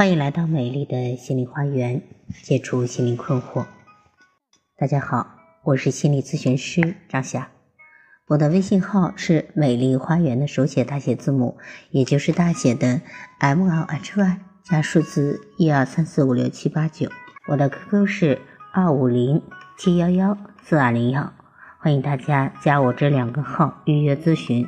欢迎来到美丽的心灵花园，解除心灵困惑。大家好，我是心理咨询师张霞，我的微信号是美丽花园的手写大写字母，也就是大写的 M L H Y 加数字一二三四五六七八九。我的 QQ 是二五零七幺幺四二零幺，欢迎大家加我这两个号预约咨询。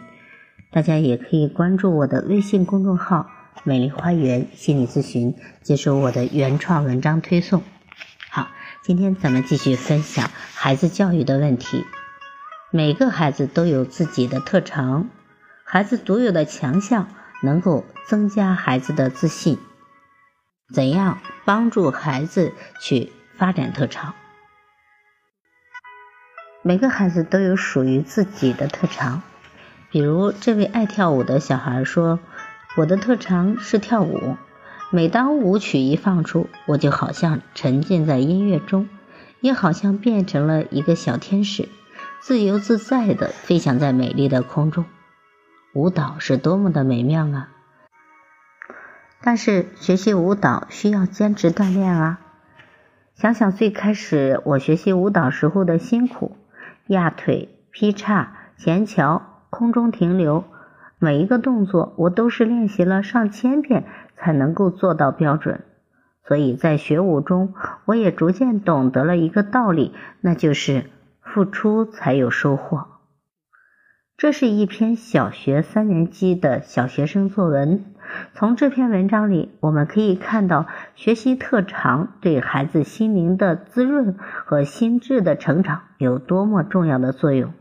大家也可以关注我的微信公众号。美丽花园心理咨询，接受我的原创文章推送。好，今天咱们继续分享孩子教育的问题。每个孩子都有自己的特长，孩子独有的强项能够增加孩子的自信。怎样帮助孩子去发展特长？每个孩子都有属于自己的特长，比如这位爱跳舞的小孩说。我的特长是跳舞，每当舞曲一放出，我就好像沉浸在音乐中，也好像变成了一个小天使，自由自在地飞翔在美丽的空中。舞蹈是多么的美妙啊！但是学习舞蹈需要坚持锻炼啊！想想最开始我学习舞蹈时候的辛苦，压腿、劈叉、前桥、空中停留。每一个动作，我都是练习了上千遍才能够做到标准。所以在学舞中，我也逐渐懂得了一个道理，那就是付出才有收获。这是一篇小学三年级的小学生作文。从这篇文章里，我们可以看到学习特长对孩子心灵的滋润和心智的成长有多么重要的作用。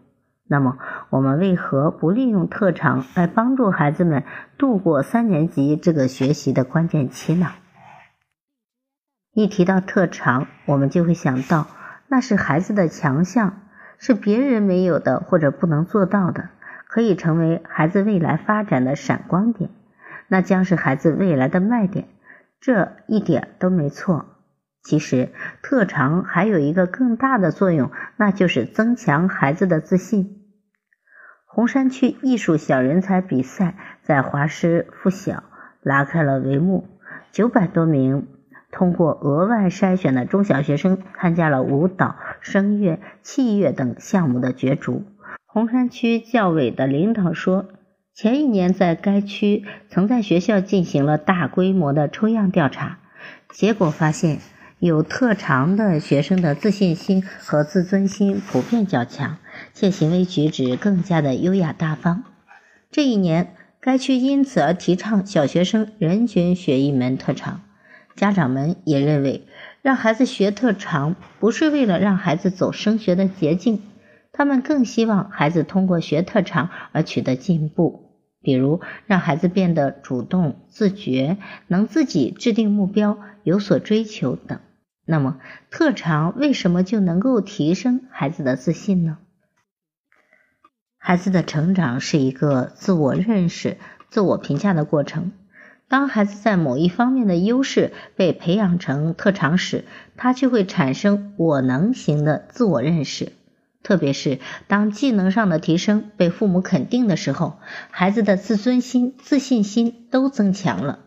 那么，我们为何不利用特长来帮助孩子们度过三年级这个学习的关键期呢？一提到特长，我们就会想到那是孩子的强项，是别人没有的或者不能做到的，可以成为孩子未来发展的闪光点，那将是孩子未来的卖点。这一点都没错。其实，特长还有一个更大的作用，那就是增强孩子的自信。红山区艺术小人才比赛在华师附小拉开了帷幕，九百多名通过额外筛选的中小学生参加了舞蹈、声乐、器乐等项目的角逐。红山区教委的领导说，前一年在该区曾在学校进行了大规模的抽样调查，结果发现有特长的学生的自信心和自尊心普遍较强。且行为举止更加的优雅大方。这一年，该区因此而提倡小学生人均学一门特长。家长们也认为，让孩子学特长不是为了让孩子走升学的捷径，他们更希望孩子通过学特长而取得进步，比如让孩子变得主动、自觉，能自己制定目标、有所追求等。那么，特长为什么就能够提升孩子的自信呢？孩子的成长是一个自我认识、自我评价的过程。当孩子在某一方面的优势被培养成特长时，他就会产生“我能”行的自我认识。特别是当技能上的提升被父母肯定的时候，孩子的自尊心、自信心都增强了。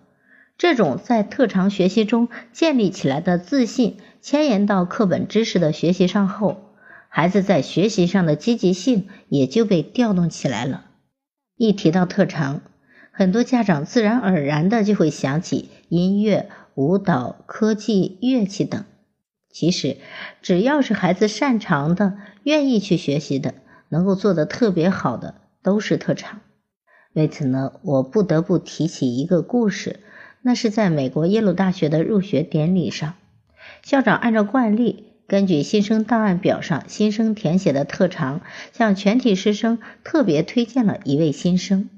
这种在特长学习中建立起来的自信，迁延到课本知识的学习上后。孩子在学习上的积极性也就被调动起来了。一提到特长，很多家长自然而然的就会想起音乐、舞蹈、科技、乐器等。其实，只要是孩子擅长的、愿意去学习的、能够做得特别好的，都是特长。为此呢，我不得不提起一个故事，那是在美国耶鲁大学的入学典礼上，校长按照惯例。根据新生档案表上新生填写的特长，向全体师生特别推荐了一位新生。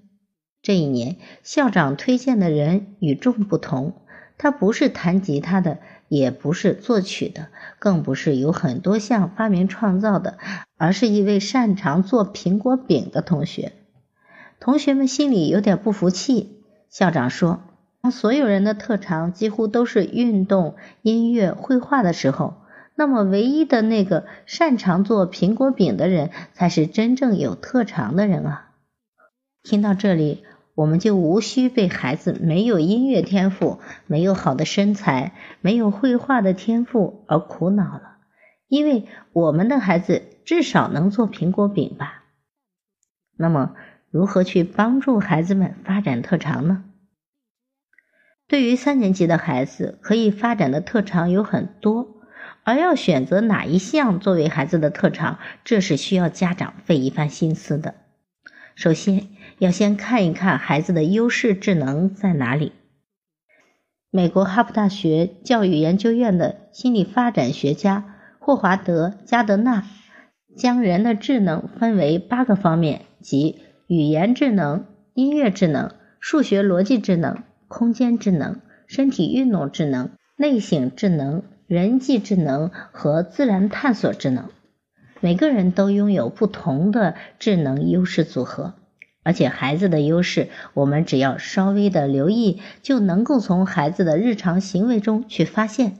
这一年，校长推荐的人与众不同，他不是弹吉他的，也不是作曲的，更不是有很多项发明创造的，而是一位擅长做苹果饼的同学。同学们心里有点不服气。校长说：“当所有人的特长几乎都是运动、音乐、绘画的时候。”那么，唯一的那个擅长做苹果饼的人，才是真正有特长的人啊！听到这里，我们就无需被孩子没有音乐天赋、没有好的身材、没有绘画的天赋而苦恼了，因为我们的孩子至少能做苹果饼吧。那么，如何去帮助孩子们发展特长呢？对于三年级的孩子，可以发展的特长有很多，而要选择哪一项作为孩子的特长，这是需要家长费一番心思的。首先，要先看一看孩子的优势智能在哪里。美国哈佛大学教育研究院的心理发展学家霍华德·加德纳将人的智能分为八个方面，即语言智能、音乐智能、数学逻辑智能。空间智能、身体运动智能、内省智能、人际智能和自然探索智能，每个人都拥有不同的智能优势组合，而且孩子的优势，我们只要稍微的留意，就能够从孩子的日常行为中去发现。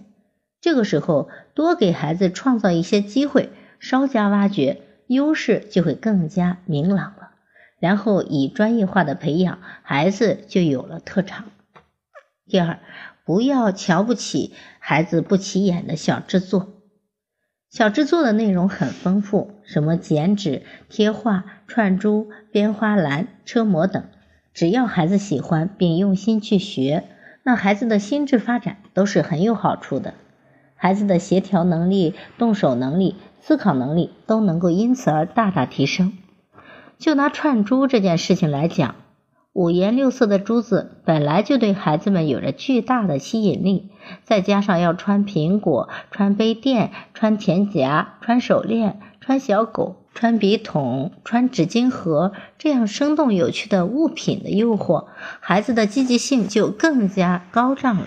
这个时候，多给孩子创造一些机会，稍加挖掘，优势就会更加明朗了。然后以专业化的培养，孩子就有了特长。第二，不要瞧不起孩子不起眼的小制作。小制作的内容很丰富，什么剪纸、贴画、串珠、编花篮、车模等，只要孩子喜欢并用心去学，那孩子的心智发展都是很有好处的。孩子的协调能力、动手能力、思考能力都能够因此而大大提升。就拿串珠这件事情来讲。五颜六色的珠子本来就对孩子们有着巨大的吸引力，再加上要穿苹果、穿杯垫、穿钱夹、穿手链、穿小狗、穿笔筒、穿纸巾盒，这样生动有趣的物品的诱惑，孩子的积极性就更加高涨了。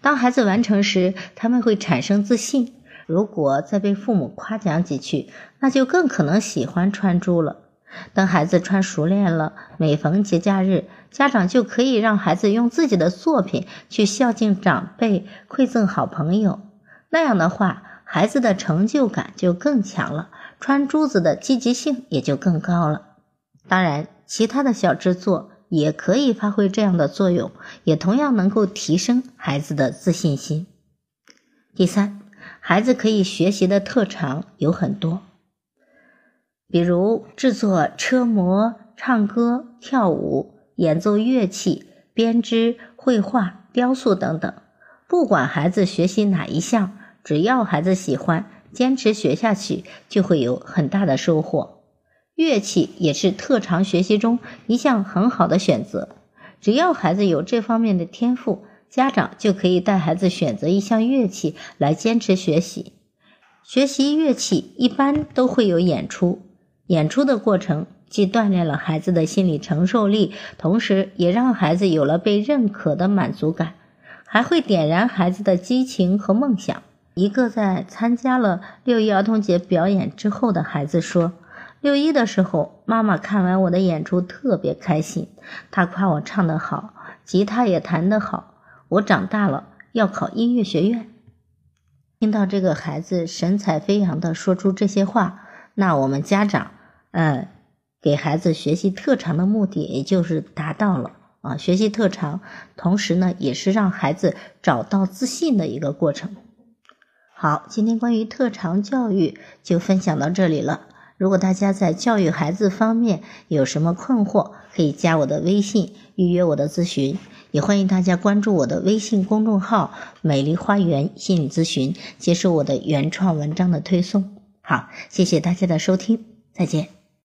当孩子完成时，他们会产生自信。如果再被父母夸奖几句，那就更可能喜欢穿珠了。等孩子穿熟练了，每逢节假日，家长就可以让孩子用自己的作品去孝敬长辈、馈赠好朋友。那样的话，孩子的成就感就更强了，穿珠子的积极性也就更高了。当然，其他的小制作也可以发挥这样的作用，也同样能够提升孩子的自信心。第三，孩子可以学习的特长有很多。比如制作车模、唱歌、跳舞、演奏乐器、编织、绘画、雕塑等等，不管孩子学习哪一项，只要孩子喜欢，坚持学下去，就会有很大的收获。乐器也是特长学习中一项很好的选择，只要孩子有这方面的天赋，家长就可以带孩子选择一项乐器来坚持学习。学习乐器一般都会有演出。演出的过程既锻炼了孩子的心理承受力，同时也让孩子有了被认可的满足感，还会点燃孩子的激情和梦想。一个在参加了六一儿童节表演之后的孩子说：“六一的时候，妈妈看完我的演出特别开心，她夸我唱得好，吉他也弹得好。我长大了要考音乐学院。”听到这个孩子神采飞扬地说出这些话。那我们家长，呃，给孩子学习特长的目的，也就是达到了啊，学习特长，同时呢，也是让孩子找到自信的一个过程。好，今天关于特长教育就分享到这里了。如果大家在教育孩子方面有什么困惑，可以加我的微信预约我的咨询，也欢迎大家关注我的微信公众号“美丽花园心理咨询”，接受我的原创文章的推送。好，谢谢大家的收听，再见。